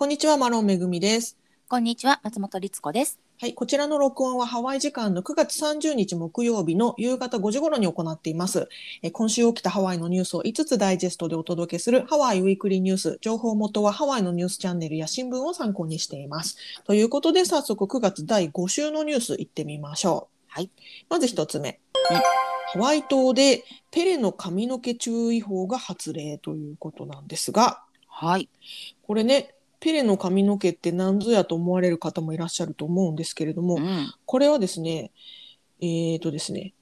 こんにちは、マロンめぐみです。こんにちは、松本律子です。はい、こちらの録音はハワイ時間の9月30日木曜日の夕方5時頃に行っています。えー今週起きたハワイのニュースを5つダイジェストでお届けするハワイウィークリーニュース。情報元はハワイのニュースチャンネルや新聞を参考にしています。ということで、早速9月第5週のニュース行ってみましょう。はい。まず一つ目。うんハワイ島でペレの髪の毛注意報が発令ということなんですが、はい。これね、ペレの髪の毛って何ぞやと思われる方もいらっしゃると思うんですけれども、うん。これはですね、えーとですね、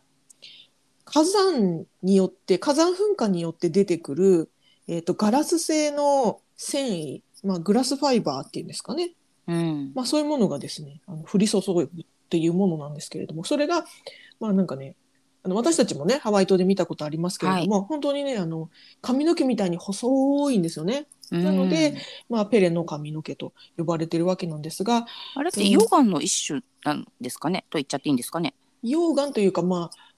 火山によって、火山噴火によって出てくる、えーと、ガラス製の繊維、まあ、グラスファイバーっていうんですかね。うん。まあ、そういうものがですね、あの降り注ぐっていうものなんですけれども、それが、まあなんかね、あの私たちもね、ハワイ島で見たことありますけれども、本当にね、あの、髪の毛みたいに細いんですよね。なのでうんまあ、ペレの髪の毛と呼ばれてるわけなんですが、あれって溶岩の一種なんですかね、と言っちゃっていいんですかね？溶岩というか、まあ、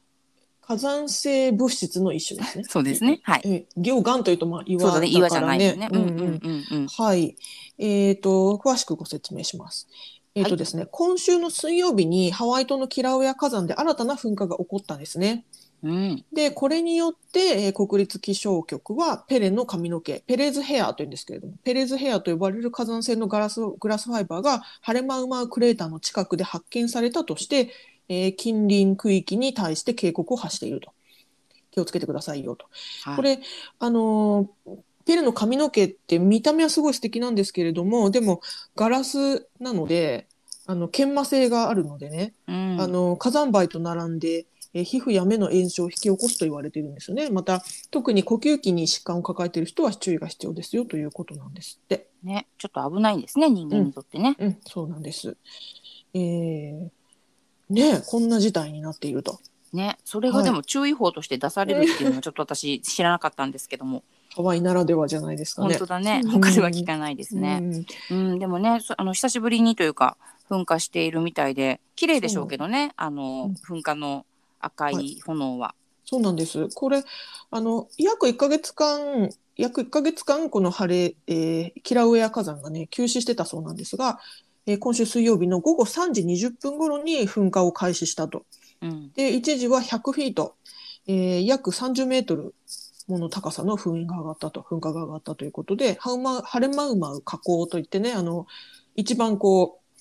火山性物質の一種ですね。そうですね。はい。え溶岩というと、まあ、岩そうだね、岩じゃからないですね。うんんうんんうんうん。はい。えっ、と、詳しくご説明します。えっ、とはいですね、今週の水曜日にハワイ島のキラウエア火山で新たな噴火が起こったんですね。うん。で、これによって、えー国立気象局はペレの髪の毛、ペレーズヘアというんですけれども、ペレーズヘアと呼ばれる火山性のガラスグラスファイバーがハレマウマウクレーターの近くで発見されたとして、えー近隣区域に対して警告を発していると。気をつけてくださいよと。はいこれ、あのーペレの髪の毛って見た目はすごい素敵なんですけれども、でもガラスなので、あの、研磨性があるのでね、うん。あの火山灰と並んで、えー皮膚や目の炎症を引き起こすと言われているんですよね。また特に呼吸器に疾患を抱えている人は注意が必要ですよということなんですって。ね、ちょっと危ないんですね、人間にとってね。うん、そうなんです。えー、ねえこんな事態になっていると。ね、それがでも注意報として出されるっていうのはちょっと私知らなかったんですけども、ハワイならではじゃないですかね。本当だね。うん他では聞かないですね。うんうん、でもね、そあの久しぶりにというか噴火しているみたいで綺麗でしょうけどね、あの噴火の赤い炎は。そうなんです。これ、あの、約1ヶ月間、約1ヶ月間、この晴れ、えーキラウエア火山がね、休止してたそうなんですが、えー今週水曜日の午後3時20分頃に噴火を開始したと。うん、で、一時は100フィート、えー約30メートルもの高さの噴煙が上がったと、噴火が上がったということで、ハウマハレマウマウ火口といってね、あの、一番こう、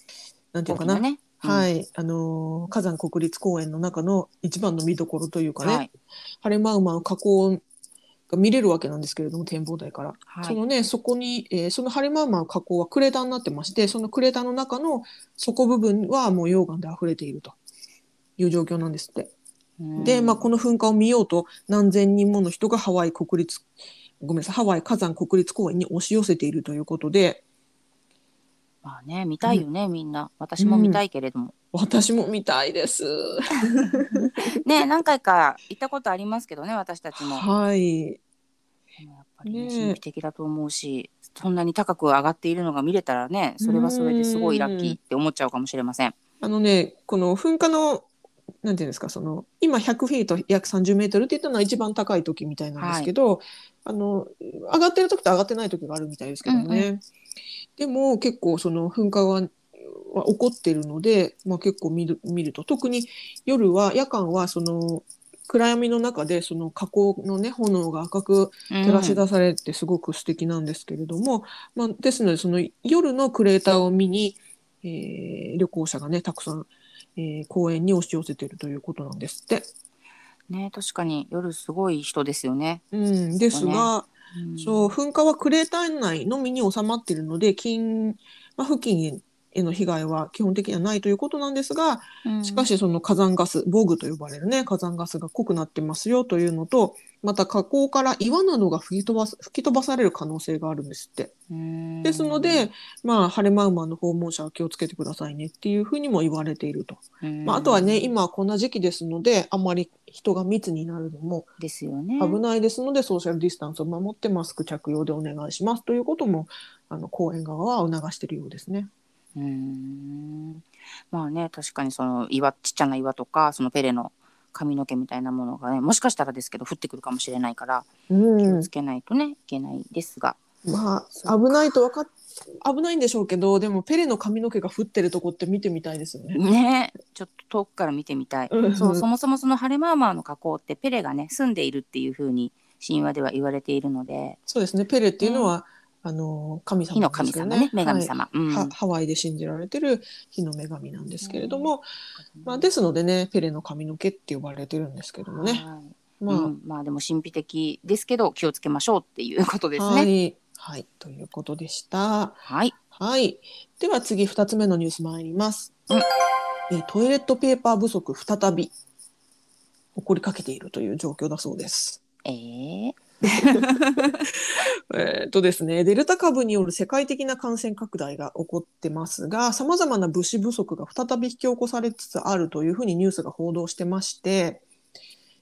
なんていうのかな、ね。うん。はい、あのー火山国立公園の中の一番の見どころというかね、はい。ハレマウマウ火口が見れるわけなんですけれども、展望台から。はい。そのね、そこに、えーそのハレマウマウ火口はクレーターになってまして、そのクレーターの中の底部分はもう溶岩で溢れていると。いう状況なんですって。うん。で、まあ、この噴火を見ようと何千人もの人がハワイ国立、ごめんなさい、ハワイ火山国立公園に押し寄せているということで、まあね見たいよね、みんな私も見たいけれども、私も見たいです。ね何回か行ったことありますけどね私たちも。はい。でもやっぱりね神秘的だと思うしそんなに高く上がっているのが見れたらねそれはそれですごいラッキーって思っちゃうかもしれません。あのね、この噴火の、なんていうんですか、その、今100フィート約30メートルって言ったのは一番高い時みたいなんですけど、あの、上がってる時と上がってない時があるみたいですけどもね。うんでも結構その噴火は、は起こってるので、まあ結構見る、見ると、特に夜は、夜間はその、暗闇の中でその火口のね、炎が赤く照らし出されてすごく素敵なんですけれども、まあ、ですのでその夜のクレーターを見に、えー旅行者がねたくさん、えー公園に押し寄せているということなんですって。ね確かに夜すごい人ですよね。うん、ですが、うん。そう噴火はクレーター内のみに収まっているので近、まあ、付近への被害は基本的にはないということなんですが、うん。しかしその火山ガス、ボグと呼ばれるね、火山ガスが濃くなってますよというのと、また火口から岩などが吹き飛ばす吹き飛ばされる可能性があるんですって。うんですので、まあ、ハレマウマの訪問者は気をつけてくださいねっていうふうにも言われていると。うんまあ、あとはね、今はこんな時期ですので、あまり人が密になるのもですよね。危ないですので、ソーシャルディスタンスを守ってマスク着用でお願いしますということも、あの、公園側は促しているようですね。うんまあね確かにその岩ちっちゃな岩とかそのペレの髪の毛みたいなものがねもしかしたらですけど降ってくるかもしれないからうん。気をつけないとね、いけないですが。まあ危ないと分かっ危ないんでしょうけどでもペレの髪の毛が降ってるとこって見てみたいですよね。ね。ちょっと遠くから見てみたい。うん。そうそもそもそのハレマーマーの河口ってペレがね住んでいるっていう風に神話では言われているので。そうですね。ペレっていうのは、あの神様火の神様ね女神はい様。うんはハワイで信じられてる火の女神なんですけれども、まあ、ですのでねペレの髪の毛って呼ばれてるんですけどもね。はいまあ、うんまあでも神秘的ですけど気をつけましょうっていうことですはね。い、はい、ということでした。はい。はい。では次2つ目のニュース参ります。うんえートイレットペーパー不足再び起こりかけているという状況だそうです。えー、えとですね、デルタ株による世界的な感染拡大が起こってますが、様々な物資不足が再び引き起こされつつあるというふうにニュースが報道してまして、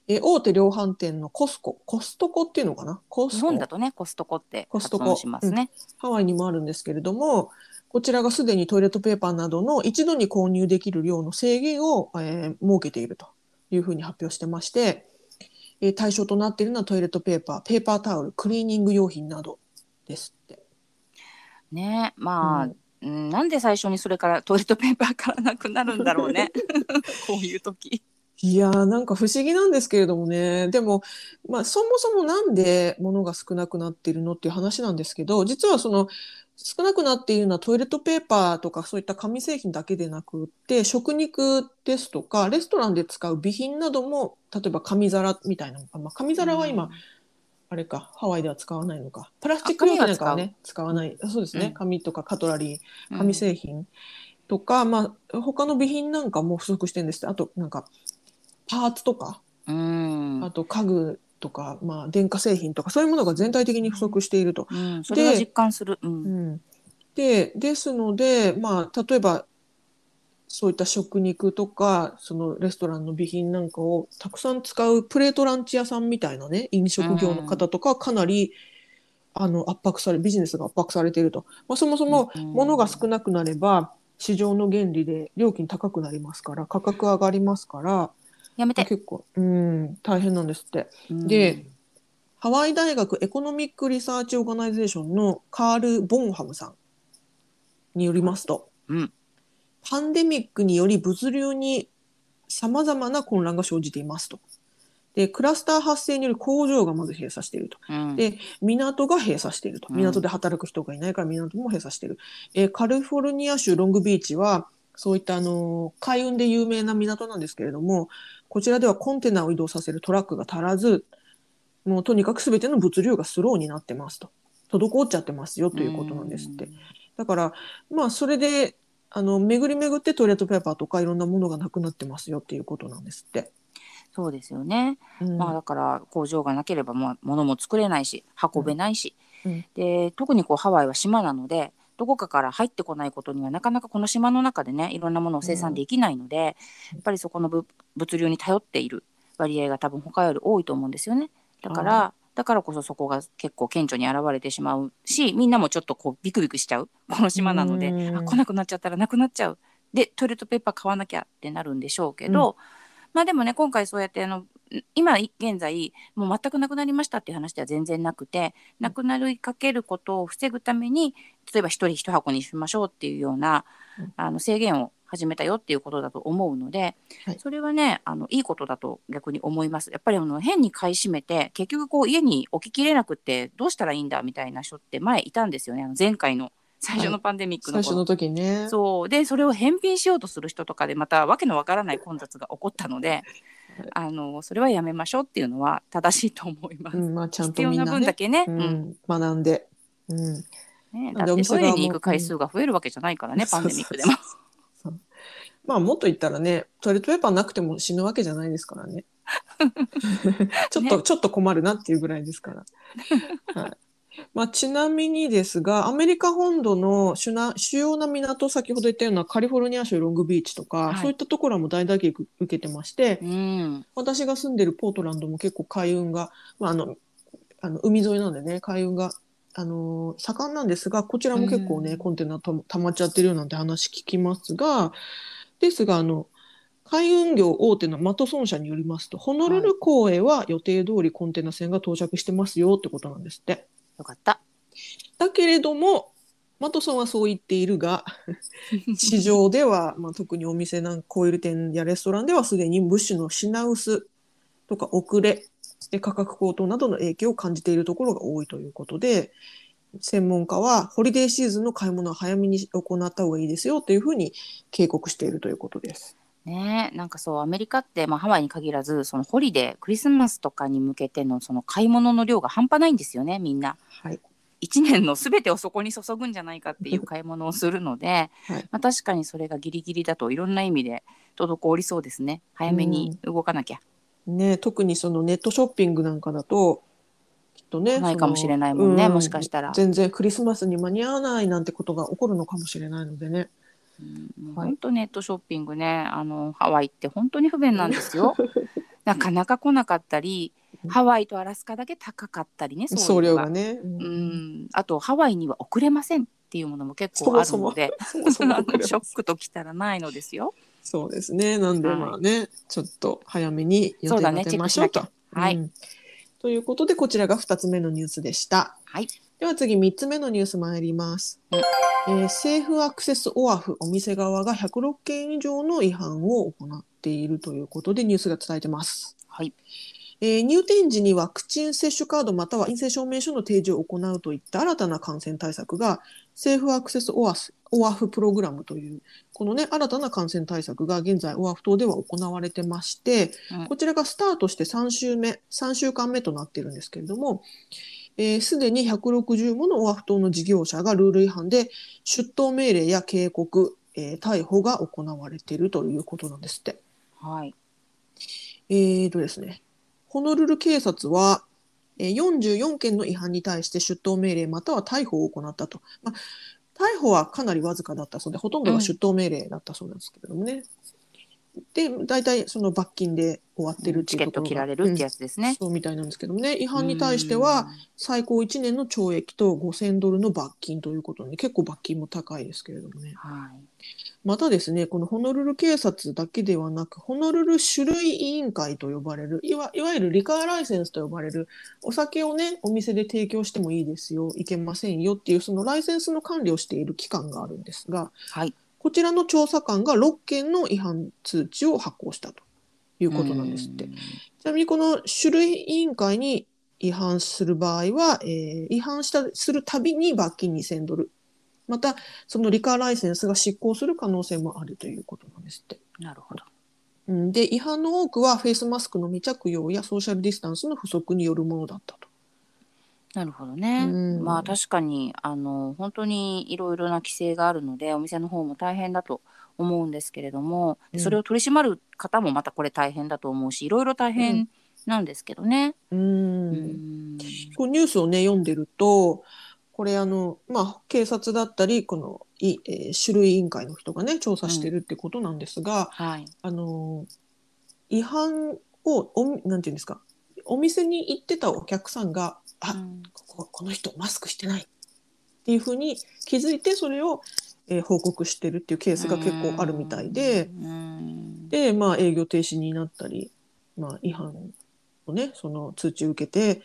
えー大手量販店のコスコ、コストコっていうのかな？コ日スコ。本だとねコストコってコストコ。しますね。ハワイにもあるんですけれども、こちらがすでにトイレットペーパーなどの一度に購入できる量の制限を、えー設けているというふうに発表してまして、えー対象となっているのはトイレットペーパー、ペーパータオル、クリーニング用品などですって。ねまあ、うんうんなんで最初にそれからトイレットペーパーからなくなるんだろうね こういう時。いやーなんか不思議なんですけれどもねでも、まあ、そもそもなんで物が少なくなっているのっていう話なんですけど実はその少なくなっているのはトイレットペーパーとかそういった紙製品だけでなくって食肉ですとかレストランで使う備品なども例えば紙皿みたいなのが、まあ、紙皿は今、あれかハワイでは使わないのか。プラスチック容器なんかはね使わない。そうですね、うん。紙とかカトラリーうん。紙製品とか、まあ他の備品なんかも不足してるんですって。あとなんかパーツとか。うん、あと家具とか、まあ、電化製品とかそういうものが全体的に不足していると。うん、それは実感する。う、うん。ん、でですので、まあ、例えばそういった食肉とかそのレストランの備品なんかをたくさん使うプレートランチ屋さんみたいなね飲食業の方とかはかなり、あの圧迫されビジネスが圧迫されていると、まあ、そもそもうん。物が少なくなれば市場の原理で料金高くなりますから価格上がりますからやめて。結構、うん、大変なんですって。うんで、ハワイ大学 Economic Research Organization のカール・ボンハムさんによりますと、うんパンデミックにより物流に様々な混乱が生じていますと。で、クラスター発生による工場がまず閉鎖していると。うんで、港が閉鎖していると。うん港で働く人がいないから港も閉鎖している。えーカリフォルニア州ロングビーチは、そういったあのー海運で有名な港なんですけれども、こちらではコンテナを移動させるトラックが足らず、もうとにかく全ての物流がスローになってますと。滞っちゃってますよということなんですって。だから、まあ、それで、あの、巡り巡ってトイレットペーパーとかいろんなものがなくなってますよっていうことなんですって。そうですよね。うんまあだから工場がなければまあ物も作れないし運べないし、うんで特にこうハワイは島なのでどこかから入ってこないことにはなかなかこの島の中でねいろんなものを生産できないので、やっぱりそこのぶ物流に頼っている割合が多分他より多いと思うんですよね。だから、だからこそそこが結構顕著に現れてしまうしみんなもちょっとこうビクビクしちゃう。この島なので、うん。あ来なくなっちゃったらなくなっちゃう。でトイレットペーパー買わなきゃってなるんでしょうけど、まあでもね今回そうやってあの今現在もう全くなくなりましたっていう話では全然なくてなくなりかけることを防ぐために例えば一人一箱にしましょうっていうようなうんあの制限を始めたよっていうことだと思うので、はいそれはねあのいいことだと逆に思います。やっぱりあの変に買い占めて結局こう家に置ききれなくってどうしたらいいんだみたいな人って前いたんですよねあの前回の最初のパンデミックの頃最初の時ね。そうでそれを返品しようとする人とかでまたわけのわからない混雑が起こったので、あのそれはやめましょうっていうのは正しいと思います。うん、まあちゃん必要なとみんなね、分だけね、ううんん、学んで。うん。ねだってトイレに行く回数が増えるわけじゃないからね、パンデミックでも。まあもっと言ったらね、トイレットペーパーなくても死ぬわけじゃないですからね。ちょっと、ねちょっと困るなっていうぐらいですから。はい。まあ、ちなみにですが、アメリカ本土の主な主要な港、先ほど言ったようなカリフォルニア州ロングビーチとか、はい。そういったところはもう大打撃受けてまして、うん、私が住んでるポートランドも結構海運が、まあ、あの、あの海沿いなんでね、海運が、あのー盛んなんですが、こちらも結構ね、うん。コンテナた溜まっちゃってるよなんて話聞きますが、ですが、あの、海運業大手のマトソン社によりますと、ホノルル港へは予定通りコンテナ船が到着してますよってことなんですって。よかった。だけれどもマトソンはそう言っているが 市場では、まあ、特にお店なんコイル店やレストランではすでに物資の品薄とか遅れで価格高騰などの影響を感じているところが多いということで専門家はホリデーシーズンの買い物は早めに行った方がいいですよというふうに警告しているということです。ね。なんかそうアメリカって、まあ、ハワイに限らずそのホリデークリスマスとかに向けてのその買い物の量が半端ないんですよねみんな。はい、1年の全てをそこに注ぐんじゃないかっていう買い物をするので、はい。まあ、確かにそれがギリギリだといろんな意味で滞りそうですね。早めに動かなきゃ。ね、特にそのネットショッピングなんかだときっとねないかもしれないもんねもしかしたら。全然クリスマスに間に合わないなんてことが起こるのかもしれないのでね。うん。はい本当ネットショッピングねあのハワイって本当に不便なんですよ。なかなか来なかったりハワイとアラスカだけ高かったりね送送料がね。ううん。んあとハワイには送れませんっていうものも結構あるので ショックときたらないのですよ。そうですね。なんではい。まあね、ちょっと早めに予定立てましょうと。チェックしなきゃ。はい。うんということでこちらが2つ目のニュースでした。はい、では次3つ目のニュース参ります。うんえー政府アクセスオアフお店側が106件以上の違反を行っているということでニュースが伝えてます。はいえー入店時にワクチン接種カードまたは陰性証明書の提示を行うといった新たな感染対策が政府アクセスオアスオアフプログラムというこのね新たな感染対策が現在オアフ島では行われてまして、うんこちらがスタートして3週目3週間目となっているんですけれどもえーすで、に160ものオアフ島の事業者がルール違反で出頭命令や警告、えー逮捕が行われているということなんですって。はいえーとですね、ホノルル警察は、えー44件の違反に対して出頭命令または逮捕を行ったと。まあ、逮捕はかなりわずかだったそうで、ほとんどが出頭命令だったそうなんですけれどもね。で、大体その罰金で終わってるってチケットいうところが切られるってやつですね。そうみたいなんですけどもね、違反に対しては最高1年の懲役と5000ドルの罰金ということで、結構罰金も高いですけれどもね。うん。はい。またですね、このホノルル警察だけではなく、ホノルル種類委員会と呼ばれる、いわいわゆるリカーライセンスと呼ばれる、お酒をね、お店で提供してもいいですよ、いけませんよっていう、そのライセンスの管理をしている機関があるんですが、はい。こちらの調査官が6件の違反通知を発行したということなんですって。うんちなみにこの種類委員会に違反する場合は、えー違反したするたびに罰金2000ドル。また、そのリカーライセンスが失効する可能性もあるということなんですって。なるほど。うん、で、違反の多くはフェイスマスクの未着用やソーシャルディスタンスの不足によるものだったと。なるほどね。うんまあ確かにあの本当にいろいろな規制があるのでお店の方も大変だと思うんですけれども、うんそれを取り締まる方もまたこれ大変だと思うしいろいろ大変なんですけどね。うんうんこうニュースをね、読んでると、これあの、まあ、警察だったり、この、いえー種類委員会の人がね、調査してるってことなんですが、はい。あの違反をおなんていうんですかお店に行ってたお客さんがあ、うん。こここの人マスクしてないっていうふうに気づいてそれを、えー報告してるっていうケースが結構あるみたいで、うん。でまあ営業停止になったり、まあ、違反をねその通知を受けて、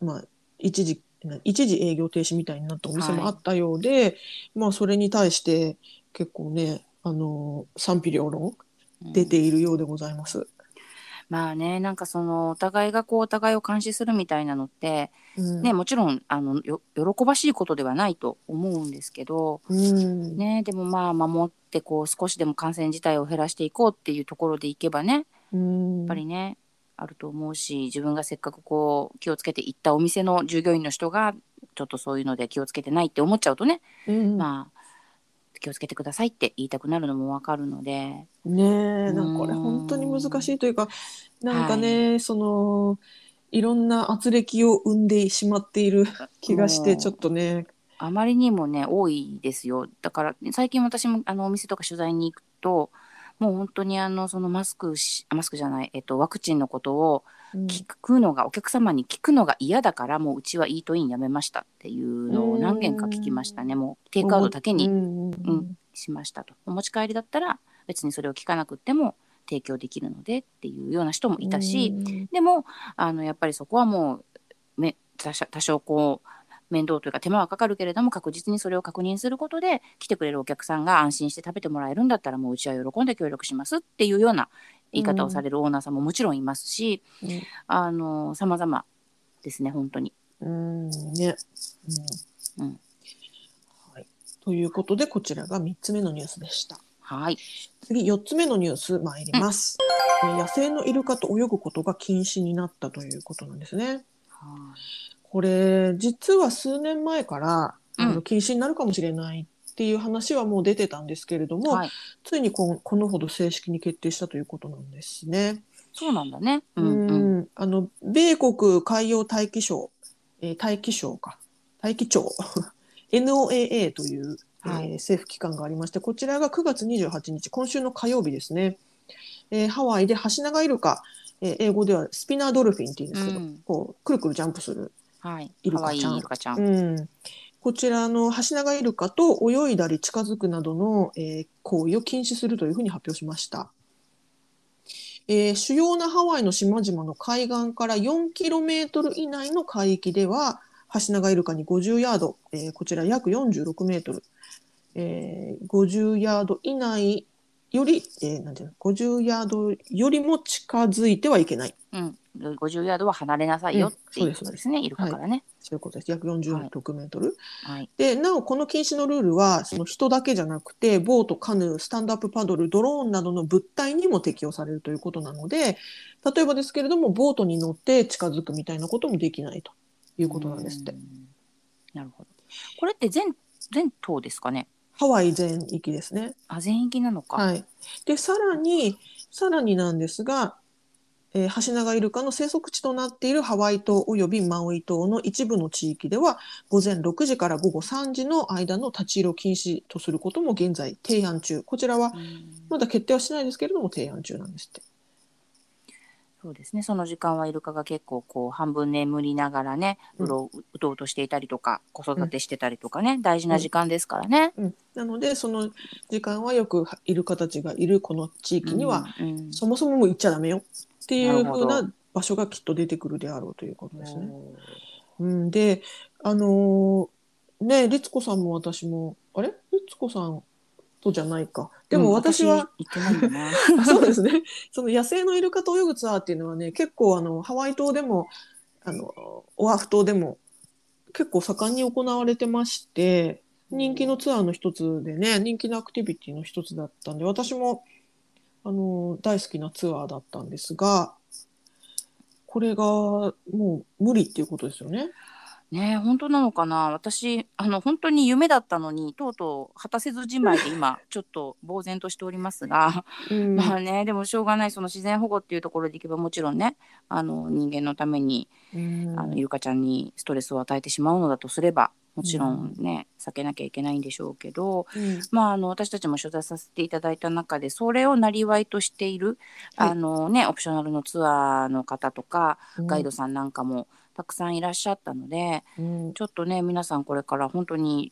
まあ、一時一時営業停止みたいになったお店もあったようで、まあそれに対して結構ねあの賛否両論出ているようでございます。まあねなんかそのお互いがこうお互いを監視するみたいなのって、うん。ねもちろんあのよ喜ばしいことではないと思うんですけど、うん。ね、でもまあ守ってこう少しでも感染自体を減らしていこうっていうところでいけばねうん。やっぱりね、あると思うし自分がせっかくこう気をつけて行ったお店の従業員の人がちょっとそういうので気をつけてないって思っちゃうとね、うん。まあ気をつけてくださいって言いたくなるのもわかるので。ねえなんかこれうん本当に難しいというかなんかね、そのいろんな圧力を生んでしまっている 気がしてう。んちょっとね。あまりにもね多いですよ。だから最近私もあのお店とか取材に行くともう本当にあのそのマスクしあマスクじゃない、えっと、ワクチンのことをうん聞くのがお客様に聞くのが嫌だからもううちはイートインやめましたっていうのを何件か聞きましたね。もうテイクアウトだけにうん。うん。しましたと。お持ち帰りだったら別にそれを聞かなくっても提供できるのでっていうような人もいたし、うん。でもあのやっぱりそこはもう、ね、多少多少こう面倒というか手間はかかるけれども確実にそれを確認することで来てくれるお客さんが安心して食べてもらえるんだったらもううちは喜んで協力しますっていうような言い方をされるオーナーさんももちろんいますし、うん。あの様々ですね本当に。うん。ね、うん。うん。はい。ということでこちらが3つ目のニュースでした。はい、次4つ目のニュース参ります、えー野生のイルカと泳ぐことが禁止になったということなんですね。これ実は数年前から、あうん。の禁止になるかもしれないっていう話はもう出てたんですけれども、はい、ついにここのほど正式に決定したということなんですね。そうなんだね。ううん。うん。んあの米国海洋大気省、えー大気省か。大気庁。NOAA という、えーはい。政府機関がありましてこちらが9月28日今週の火曜日ですね、えーハワイでハシナガイルカ、えー英語ではスピナードルフィンっていうんですけど、うん。こうくるくるジャンプする。はい、イルカちゃん。可愛いイルカちゃん。うん、こちらのハシナガイルカと泳いだり近づくなどの、えー行為を禁止するというふうに発表しました。えー主要なハワイの島々の海岸から 4km 以内の海域では、ハシナガイルカに50ヤード、えーこちら約46メートル、えー50ヤード以内より、えーなんていうの、50ヤードよりも近づいてはいけない。うん、50ヤードは離れなさいよっていうことですね、イルカからね。そういうことです。約46メートル。はい、でなおこの禁止のルールはその人だけじゃなくてボートカヌースタンドアップパドルドローンなどの物体にも適用されるということなので例えばですけれどもボートに乗って近づくみたいなこともできないということなんですってうん。なるほど。これって全全島ですかね？ハワイ全域ですね。あ全域なのか。はい、でさらにさらになんですが、えーハシナガイルカの生息地となっているハワイ島およびマウイ島の一部の地域では午前6時から午後3時の間の立ち入りを禁止とすることも現在提案中。こちらはうん。まだ決定はしないですけれども提案中なんですって。そうですね。その時間はイルカが結構こう半分眠りながらね、うん。うろううとうとしていたりとか、子育てしてたりとかね、大事な時間ですからね。うん、なのでその時間はよくイルカたちがいるこの地域には、うん、うん。そもそももう行っちゃダメよっていうなるほど。風な場所がきっと出てくるであろうということですね。うん、であのーね律子さんも私もあれ？律子さんとじゃないか。でも私は、そうですね。その野生のイルカと泳ぐツアーっていうのはね結構あのハワイ島でもあのオアフ島でも結構盛んに行われてまして人気のツアーの一つでね人気のアクティビティの一つだったんで私もあの大好きなツアーだったんですがこれがもう無理っていうことですよね？ねえ本当なのかな？私あの本当に夢だったのにとうとう果たせずじまいで今ちょっと呆然としておりますが、うん。まあねでもしょうがないその自然保護っていうところでいけばもちろんねあの人間のためにうん。あのイルカちゃんにストレスを与えてしまうのだとすればもちろんね、避けなきゃいけないんでしょうけど、うん。まあ、あの私たちも取材させていただいた中でそれをなりわいとしている、はい。あのね、オプショナルのツアーの方とかうん。ガイドさんなんかもたくさんいらっしゃったので、うん。ちょっとね皆さんこれから本当に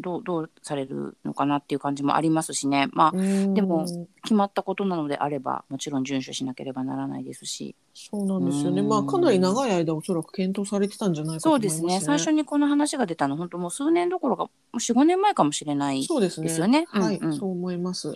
どうどうされるのかなっていう感じもありますしね、まあ、うん。でも決まったことなのであればもちろん遵守しなければならないですし。そうなんですよね。うん。まあかなり長い間おそらく検討されてたんじゃないかとそう思いますね。ですね。最初にこの話が出たの本当もう数年どころかもう45年前かもしれないそうですね。ですよね。はい、うんうん。そう思います。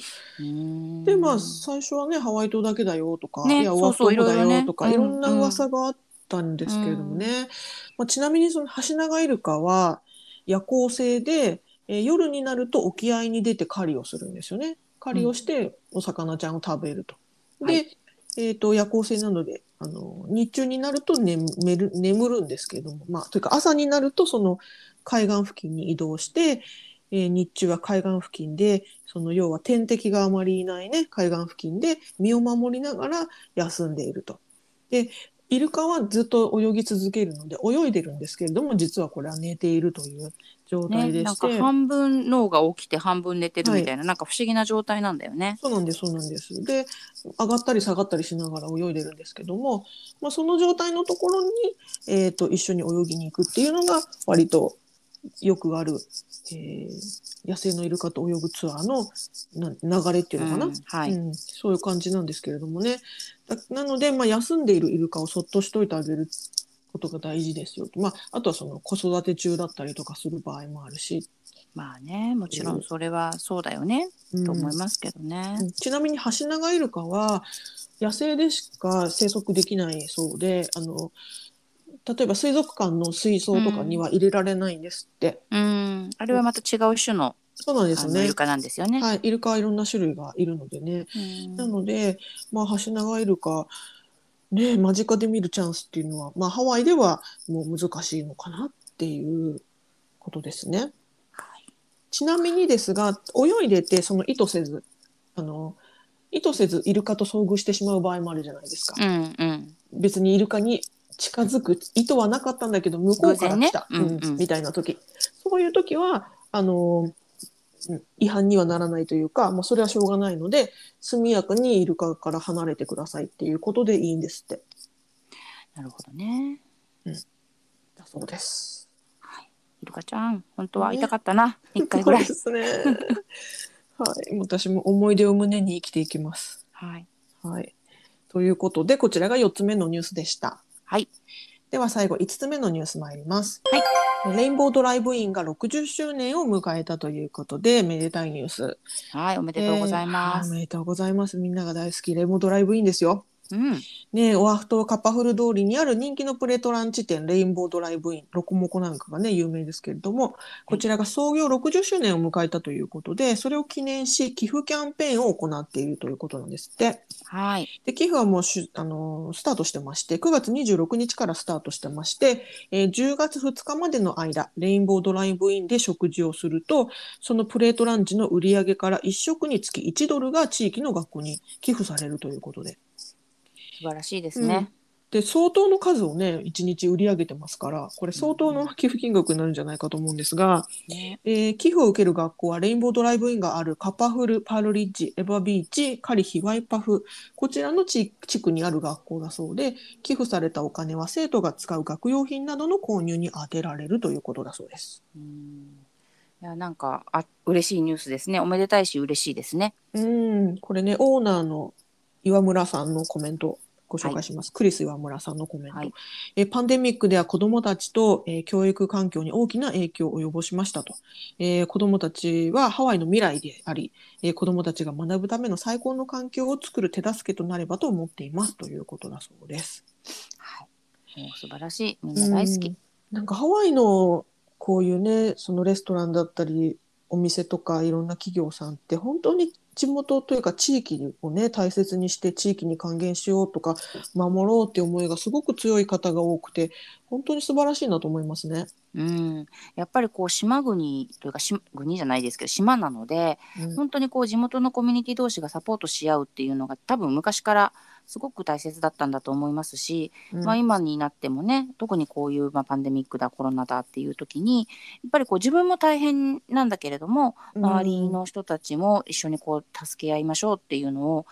ででまあ最初はねハワイ島だけだよとか、ねいやそうそうオアフだよとか、うんいろんな噂があったんですけれどもね。まあ、ちなみにそのハシナガイルカは夜行性で、えー夜になると沖合に出て狩りをするんですよね。狩りをしてお魚ちゃんを食べると。で、はいえー、と夜行性なのであの日中になると眠眠る眠るんですけれども、まあ、というか朝になるとその海岸付近に移動して、えー日中は海岸付近でその要は天敵があまりいないね海岸付近で身を守りながら休んでいると。でイルカはずっと泳ぎ続けるので泳いでるんですけれども実はこれは寝ているという状態ね、なんかでして、半分脳が起きて半分寝てるみたいな、なんか不思議な状態なんだよね。そうなんです、そうなんです。で、上がったり下がったりしながら泳いでるんですけども、まあ、その状態のところに、えー、と一緒に泳ぎに行くっていうのが割とよくある、えー野生のイルカと泳ぐツアーのな流れっていうのかな、うんはい、うん、そういう感じなんですけれどもね。だなので、まあ、休んでいるイルカをそっとしといてあげることが大事ですよ。と、まあ、あとはその子育て中だったりとかする場合もあるし、まあねもちろんそれはそうだよね、うん。と思いますけどね。ちなみにハシナガイルカは野生でしか生息できないそうであの例えば水族館の水槽とかには入れられないんですって、うんあれはまた違う種のそうなんですよねイル。カなんですよね。はい、イルカはいろんな種類がいるのでね。うんなので、まあ、ハシナガイルカ、ね、間近で見るチャンスっていうのは、まあ、ハワイではもう難しいのかなっていうことですね。はいちなみにですが、泳いでて、その意図せず、あの、意図せずイルカと遭遇してしまう場合もあるじゃないですか。うんうん別にイルカに近づく意図はなかったんだけど、向こうから来た、偶然ねうんうんみたいな時。そういう時は、あの、うん違反にはならないというか、もうそれはしょうがないので、速やかにイルカから離れてくださいっていうことでいいんですって。なるほどね。だそうです。はい。イルカちゃん本当は会いたかったな一、回ぐらい。そうですね。はい。私も思い出を胸に生きていきます。はいはい。ということで、こちらが4つ目のニュースでした。はいでは最後5つ目のニュース参ります。はい。レインボードライブインが60周年を迎えたということで、めでたいニュース。はいおめでとうございます。えーはいおめでとうございます。みんなが大好きレインボードライブインですよ。うんねえ、オアフ島カッパフル通りにある人気のプレートランチ店、レインボードライブイン、ロコモコなんかがね、有名ですけれども、こちらが創業60周年を迎えたということで、それを記念し、寄付キャンペーンを行っているということなんですって。はいで寄付はもうしゅあのースタートしてまして、9月26日からスタートしてまして、えー10月2日までの間、レインボードライブインで食事をすると、そのプレートランチの売り上げから1食につき1ドルが地域の学校に寄付されるということで。素晴らしいですね。で、相当の数をね、1日売り上げてますから、これ相当の寄付金額になるんじゃないかと思うんですが、ねえー寄付を受ける学校はレインボードライブインがあるカパフル、パールリッジ、エバビーチ、カリヒ、ワイパフ、こちらの地地区にある学校だそうで、寄付されたお金は生徒が使う学用品などの購入に充てられるということだそうです。うんいやなんかあ嬉しいニュースですね。おめでたいし嬉しいですね。うん、これね、オーナーの岩村さんのコメント。ご紹介します。クリス岩村さんのコメント。はいえーパンデミックでは子どもたちと、えー教育環境に大きな影響を及ぼしましたと。えー子どもたちはハワイの未来であり、えー子どもたちが学ぶための最高の環境を作る手助けとなればと思っていますということだそうです。はい。もう素晴らしい。みんな大好き。うんなんかハワイのこういうね、そのレストランだったり、お店とかいろんな企業さんって本当に地元というか地域をね、大切にして地域に還元しようとか守ろうって思いがすごく強い方が多くて、本当に素晴らしいなと思いますね。うん。やっぱりこう島国というか島国じゃないですけど島なのでうん本当にこう地元のコミュニティ同士がサポートし合うっていうのが多分昔からすごく大切だったんだと思いますし、うんまあ、今になってもね特にこういう、まあ、パンデミックだコロナだっていう時にやっぱりこう自分も大変なんだけれども周りの人たちも一緒にこう助け合いましょうっていうのを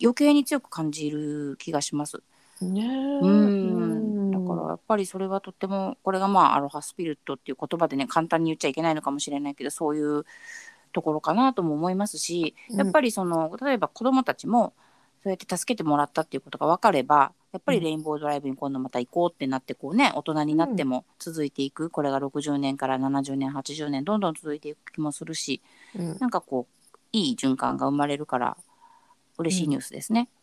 余計に強く感じる気がします。ねえうんだからやっぱりそれはとってもこれがまあアロハスピリットっていう言葉でね簡単に言っちゃいけないのかもしれないけどそういうところかなとも思いますしやっぱりその例えば子どもたちもそうやって助けてもらったっていうことが分かればやっぱりレインボードライブに今度また行こうってなってこうね大人になっても続いていく、これが60年から70年80年どんどん続いていく気もするしうん。なんかこういい循環が生まれるから嬉しいニュースですね。うん、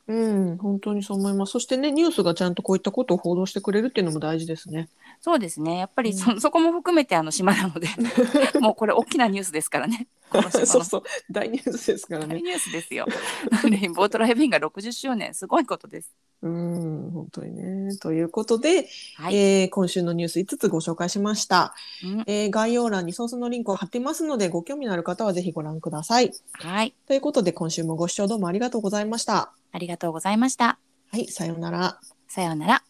本当にそう思います。そしてね、ニュースがちゃんとこういったことを報道してくれるっていうのも大事ですね。そうですねやっぱりそ,、うそこも含めてあの島なので もうこれ大きなニュースですからねこの島の そうそう、大ニュースですからね。大ニュースですよ。レインボードライブインが60周年すごいことです。うん、本当にね。ということで、はい、えー今週のニュース5つご紹介しました。うんえー概要欄にソースのリンクを貼ってますので、ご興味のある方はぜひご覧ください。はい、ということで、今週もご視聴どうもありがとうございました。ありがとうございました。はい、さようなら。さようなら。